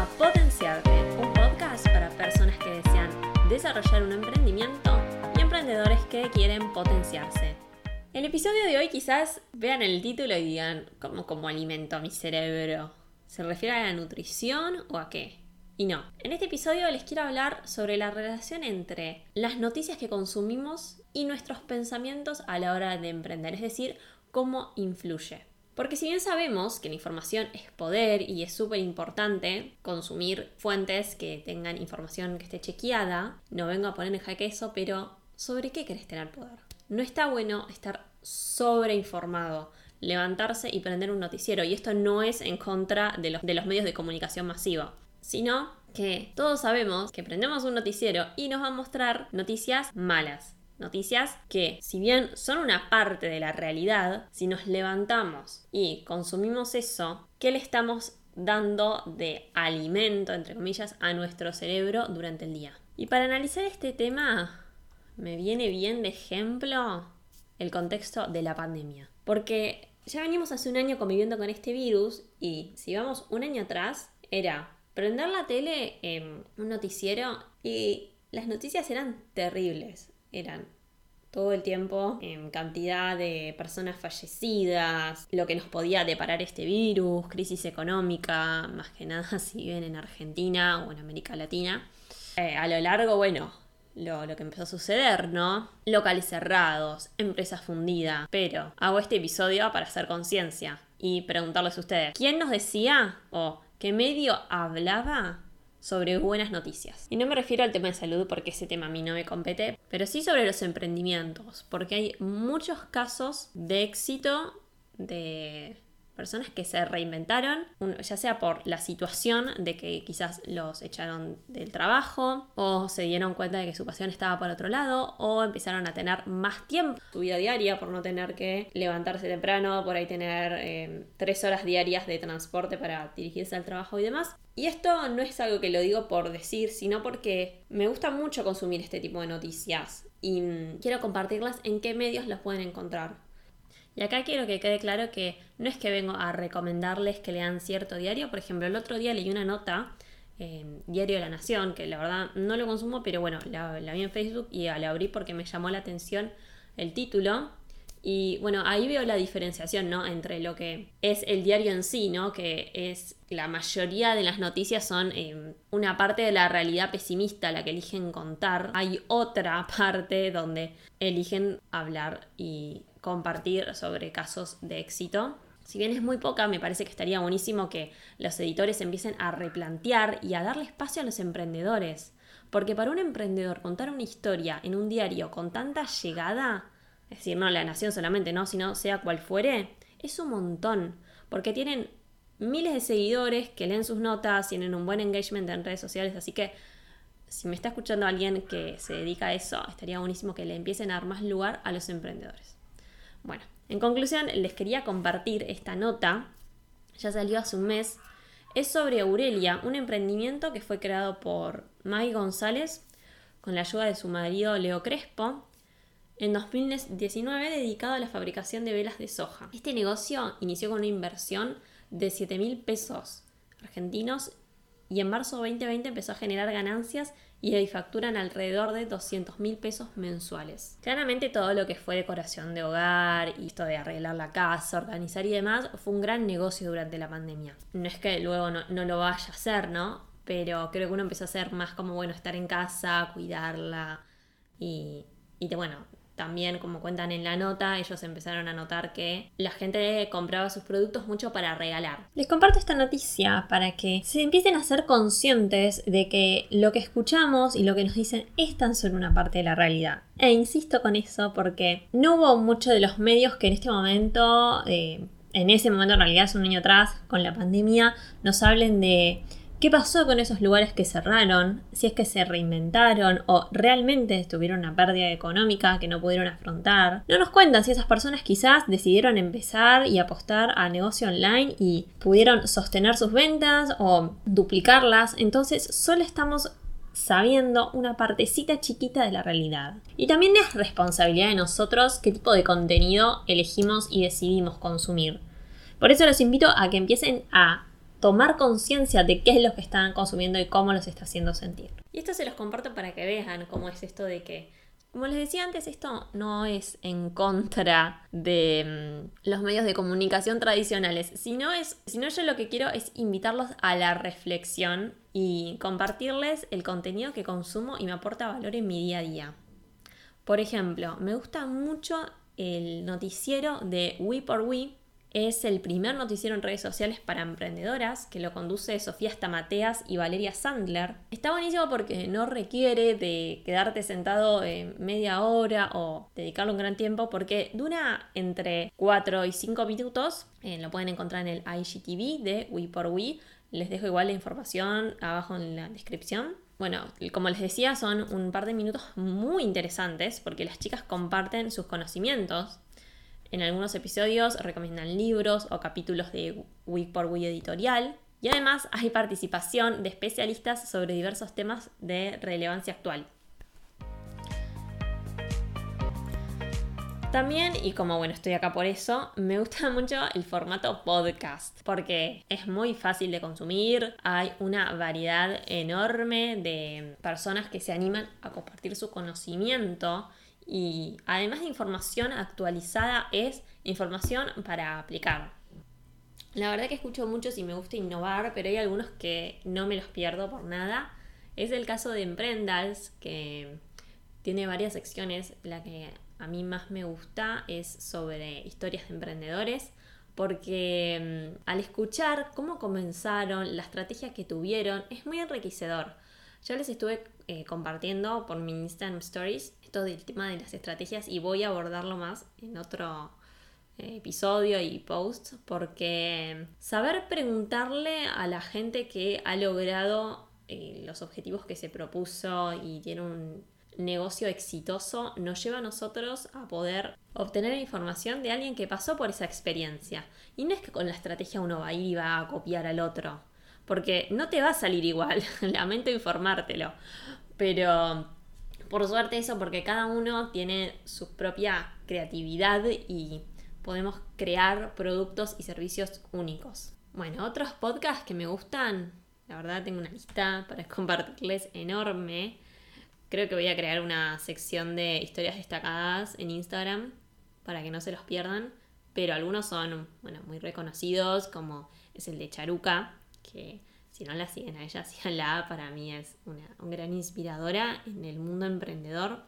a Potenciarte, un podcast para personas que desean desarrollar un emprendimiento y emprendedores que quieren potenciarse. El episodio de hoy quizás vean el título y digan, ¿cómo, cómo alimento mi cerebro? ¿Se refiere a la nutrición o a qué? Y no, en este episodio les quiero hablar sobre la relación entre las noticias que consumimos y nuestros pensamientos a la hora de emprender, es decir, cómo influye. Porque si bien sabemos que la información es poder y es súper importante consumir fuentes que tengan información que esté chequeada, no vengo a poner en jaque eso, pero ¿sobre qué querés tener poder? No está bueno estar sobreinformado, levantarse y prender un noticiero. Y esto no es en contra de los, de los medios de comunicación masiva, sino que todos sabemos que prendemos un noticiero y nos va a mostrar noticias malas Noticias que, si bien son una parte de la realidad, si nos levantamos y consumimos eso, ¿qué le estamos dando de alimento, entre comillas, a nuestro cerebro durante el día? Y para analizar este tema, me viene bien de ejemplo el contexto de la pandemia. Porque ya venimos hace un año conviviendo con este virus y si vamos un año atrás, era prender la tele en un noticiero y las noticias eran terribles eran todo el tiempo en cantidad de personas fallecidas, lo que nos podía deparar este virus, crisis económica, más que nada si viven en Argentina o en América Latina. Eh, a lo largo, bueno, lo, lo, que empezó a suceder, ¿no? Locales cerrados, empresas fundidas. Pero hago este episodio para hacer conciencia y preguntarles a ustedes, ¿quién nos decía o qué medio hablaba sobre buenas noticias. Y no me refiero al tema de salud porque ese tema a mí no me compete, pero sí sobre los emprendimientos, porque hay muchos casos de éxito de personas que se reinventaron, ya sea por la situación de que quizás los echaron del trabajo o se dieron cuenta de que su pasión estaba por otro lado o empezaron a tener más tiempo su vida diaria por no tener que levantarse temprano, por ahí tener eh, tres horas diarias de transporte para dirigirse al trabajo y demás. Y esto no es algo que lo digo por decir, sino porque me gusta mucho consumir este tipo de noticias y mm, quiero compartirlas en qué medios las pueden encontrar. Y acá quiero que quede claro que no es que vengo a recomendarles que lean cierto diario. Por ejemplo, el otro día leí una nota en Diario de la Nación, que la verdad no lo consumo, pero bueno, la, vi en Facebook y la abrí porque me llamó la atención el título. Y bueno, ahí veo la diferenciación, ¿no? Entre lo que es el diario en sí, ¿no? Que es la mayoría de las noticias son eh, una parte de la realidad pesimista la que eligen contar. Hay otra parte donde eligen hablar y compartir sobre casos de éxito. Si bien es muy poca, me parece que estaría buenísimo que los editores empiecen a replantear y a darle espacio a los emprendedores. Porque para un emprendedor contar una historia en un diario con tanta llegada, es decir, no la nación solamente, no, sino sea cual fuere, es un montón. Porque tienen miles de seguidores que leen sus notas, tienen un buen engagement en redes sociales, así que si me está escuchando alguien que se dedica a eso, estaría buenísimo que le empiecen a dar más lugar a los emprendedores. Bueno, en conclusión, les quería compartir esta nota, ya salió hace un mes, es sobre Aurelia, un emprendimiento que fue creado por Mai González con la ayuda de su marido Leo Crespo en 2019 dedicado a la fabricación de velas de soja. Este negocio inició con una inversión de 7 mil pesos argentinos y en marzo de 2020 empezó a generar ganancias y ahí facturan alrededor de 200 mil pesos mensuales. Claramente todo lo que fue decoración de hogar y esto de arreglar la casa, organizar y demás fue un gran negocio durante la pandemia. No es que luego no, lo vaya a hacer, ¿no? Pero creo que uno empezó a hacer más como, bueno, estar en casa, cuidarla y, y bueno, también, como cuentan en la nota, ellos empezaron a notar que la gente compraba sus productos mucho para regalar. Les comparto esta noticia para que se empiecen a ser conscientes de que lo que escuchamos y lo que nos dicen es tan solo una parte de la realidad. E insisto con eso porque no hubo mucho de los medios que en este momento, eh, en ese momento en realidad es un año atrás, con la pandemia, nos hablen de ¿Qué pasó con esos lugares que cerraron? Si es que se reinventaron o realmente tuvieron una pérdida económica que no pudieron afrontar. No nos cuentan si esas personas quizás decidieron empezar y apostar a negocio online y pudieron sostener sus ventas o duplicarlas. Entonces solo estamos sabiendo una partecita chiquita de la realidad. Y también es responsabilidad de nosotros qué tipo de contenido elegimos y decidimos consumir. Por eso los invito a que empiecen a tomar conciencia de qué es lo que están consumiendo y cómo los está haciendo sentir. Y esto se los comparto para que vean cómo es esto de que como les decía antes, esto no es en contra de mm, los medios de comunicación tradicionales, sino, es, sino yo lo que quiero es invitarlos a la reflexión y compartirles el contenido que consumo y me aporta valor en mi día a día. Por ejemplo, me gusta mucho el noticiero de We por We, es el primer noticiero en redes sociales para emprendedoras que lo conduce Sofía Stamateas y Valeria Sandler. Está buenísimo porque no requiere de quedarte sentado media hora o dedicarle un gran tiempo porque dura entre 4 y 5 minutos. Eh, lo pueden encontrar en el IGTV de We por We. Les dejo igual la información abajo en la descripción. Bueno, como les decía, son un par de minutos muy interesantes porque las chicas comparten sus conocimientos en algunos episodios recomiendan libros o capítulos de Week por Week editorial. Y además hay participación de especialistas sobre diversos temas de relevancia actual. También, y como bueno, estoy acá por eso, me gusta mucho el formato podcast, porque es muy fácil de consumir, hay una variedad enorme de personas que se animan a compartir su conocimiento y además de información actualizada es información para aplicar. La verdad que escucho muchos y me gusta innovar, pero hay algunos que no me los pierdo por nada. Es el caso de Emprendals, que tiene varias secciones. La que a mí más me gusta es sobre historias de emprendedores, porque mm, al escuchar cómo comenzaron, la estrategia que tuvieron, es muy enriquecedor. Ya les estuve eh, compartiendo por mi Instagram Stories esto del tema de las estrategias y voy a abordarlo más en otro eh, episodio y post porque saber preguntarle a la gente que ha logrado eh, los objetivos que se propuso y tiene un negocio exitoso nos lleva a nosotros a poder obtener información de alguien que pasó por esa experiencia. Y no es que con la estrategia uno va a ir y va a copiar al otro porque no te va a salir igual, lamento informártelo, pero por suerte eso porque cada uno tiene su propia creatividad y podemos crear productos y servicios únicos. Bueno, otros podcasts que me gustan, la verdad tengo una lista para compartirles enorme. Creo que voy a crear una sección de historias destacadas en Instagram para que no se los pierdan, pero algunos son, bueno, muy reconocidos como es el de Charuca, que si no la siguen a ella, síganla, para mí es una, gran inspiradora en el mundo emprendedor.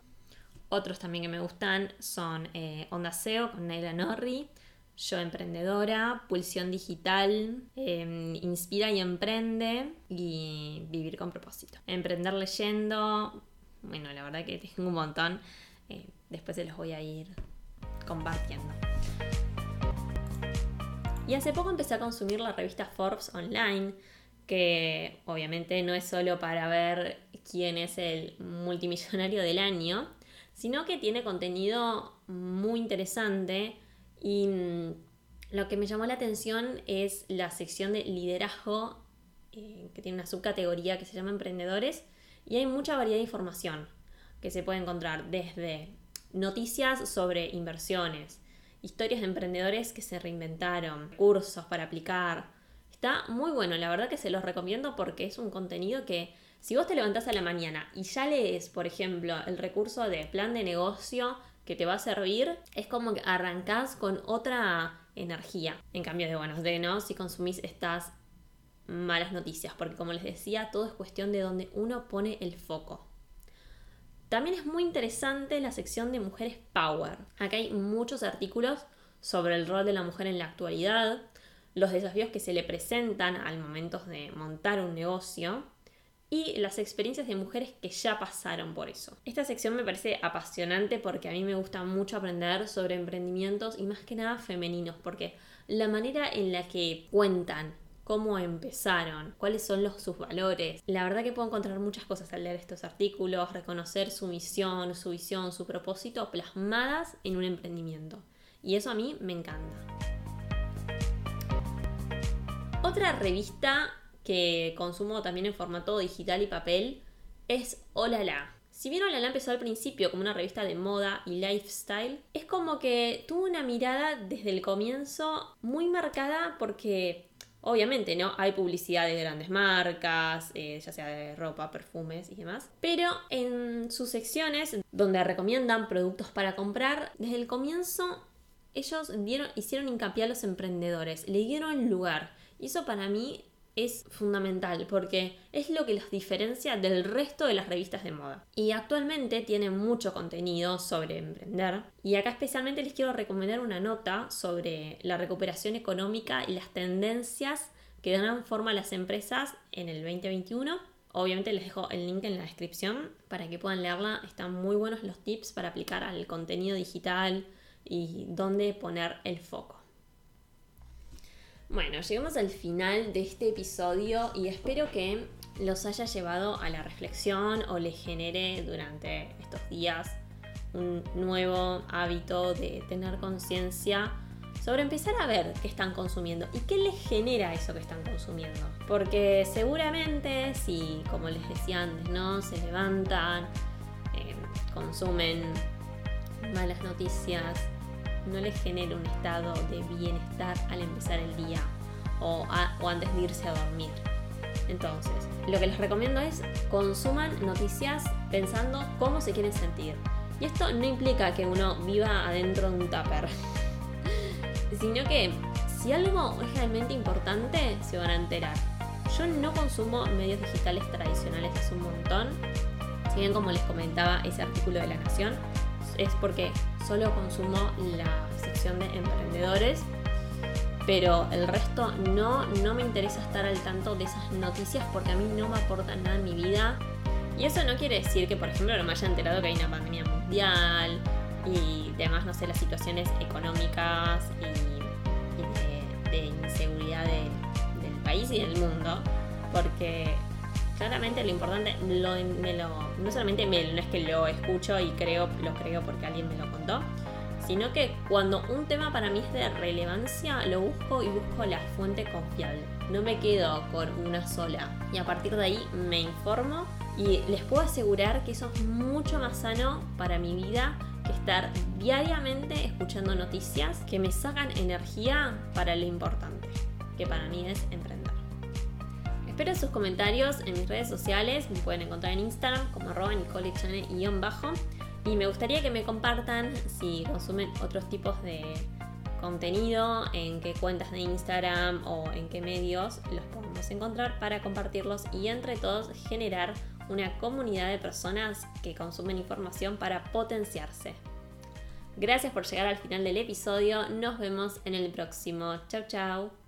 Otros también que me gustan son eh, Onda SEO con Naila Norri, Yo Emprendedora, Pulsión Digital, em, Inspira y Emprende y Vivir con propósito. Emprender leyendo, bueno, la verdad que tengo un montón, eh, después se los voy a ir compartiendo. Y hace poco empecé a consumir la revista Forbes online, que obviamente no es solo para ver quién es el multimillonario del año, sino que tiene contenido muy interesante y mm, lo que me llamó la atención es la sección de liderazgo eh, que tiene una subcategoría que se llama emprendedores y hay mucha variedad de información que se puede encontrar desde noticias sobre inversiones, historias de emprendedores que se reinventaron, cursos para aplicar, Está muy bueno, la verdad que se los recomiendo porque es un contenido que si vos te levantás a la mañana y ya lees, por ejemplo, el recurso de plan de negocio que te va a servir, es como que arrancás con otra energía. En cambio de, bueno, de no si consumís estas malas noticias, porque como les decía, todo es cuestión de donde uno pone el foco. También es muy interesante la sección de mujeres power. Acá hay muchos artículos sobre el rol de la mujer en la actualidad, los desafíos que se le presentan al momento de montar un negocio y las experiencias de mujeres que ya pasaron por eso. Esta sección me parece apasionante porque a mí me gusta mucho aprender sobre emprendimientos y más que nada femeninos, porque la manera en la que cuentan cómo empezaron, cuáles son los, sus valores. La verdad que puedo encontrar muchas cosas al leer estos artículos, reconocer su misión, su visión, su propósito plasmadas en un emprendimiento. Y eso a mí me encanta. Otra revista que consumo también en formato digital y papel es Olala. Si bien Olala empezó al principio como una revista de moda y lifestyle, es como que tuvo una mirada desde el comienzo muy marcada porque Obviamente, ¿no? Hay publicidad de grandes marcas, eh, ya sea de ropa, perfumes y demás. Pero en sus secciones, donde recomiendan productos para comprar, desde el comienzo ellos hicieron hincapié a los emprendedores, le dieron lugar. Y eso para mí es fundamental porque es lo que los diferencia del resto de las revistas de moda. Y actualmente tienen mucho contenido sobre emprender. Y acá especialmente les quiero recomendar una nota sobre la recuperación económica y las tendencias que dan forma a las empresas en el 2021. Obviamente les dejo el link en la descripción para que puedan leerla. Están muy buenos los tips para aplicar al contenido digital y dónde poner el foco. Bueno, llegamos al final de este episodio y espero que los haya llevado a la reflexión o les genere durante estos días un nuevo hábito de tener conciencia sobre empezar a ver qué están consumiendo y qué les genera eso que están consumiendo. Porque seguramente si, como les decía antes, ¿no? Se levantan, eh, consumen malas noticias, no les genera un estado de bienestar al empezar el día o, antes de irse a dormir. Entonces, lo que les recomiendo es consuman noticias pensando cómo se quieren sentir. Y esto no implica que uno viva adentro de un tupper, sino que si algo es realmente importante, se van a enterar. Yo no consumo medios digitales tradicionales hace un montón. Si bien como les comentaba ese artículo de La Nación, es porque solo consumo la sección de emprendedores, pero el resto no, no me interesa estar al tanto de esas noticias porque a mí no me aportan nada en mi vida. Y eso no quiere decir que, por ejemplo, no me haya enterado que hay una pandemia mundial y además, no sé, las situaciones económicas y, de, inseguridad del país y del mundo, porque claramente lo importante no solamente me, no es que lo escucho y creo, lo creo porque alguien me lo contó, sino que cuando un tema para mí es de relevancia, lo busco y busco la fuente confiable. No me quedo con una sola y a partir de ahí me informo y les puedo asegurar que eso es mucho más sano para mi vida que estar diariamente escuchando noticias que me sacan energía para lo importante, que para mí es emprender. Espero sus comentarios en mis redes sociales, me pueden encontrar en Instagram como arroba bajo y me gustaría que me compartan si consumen otros tipos de contenido, en qué cuentas de Instagram o en qué medios los podemos encontrar para compartirlos y entre todos generar una comunidad de personas que consumen información para potenciarse. Gracias por llegar al final del episodio, nos vemos en el próximo. Chao, chao.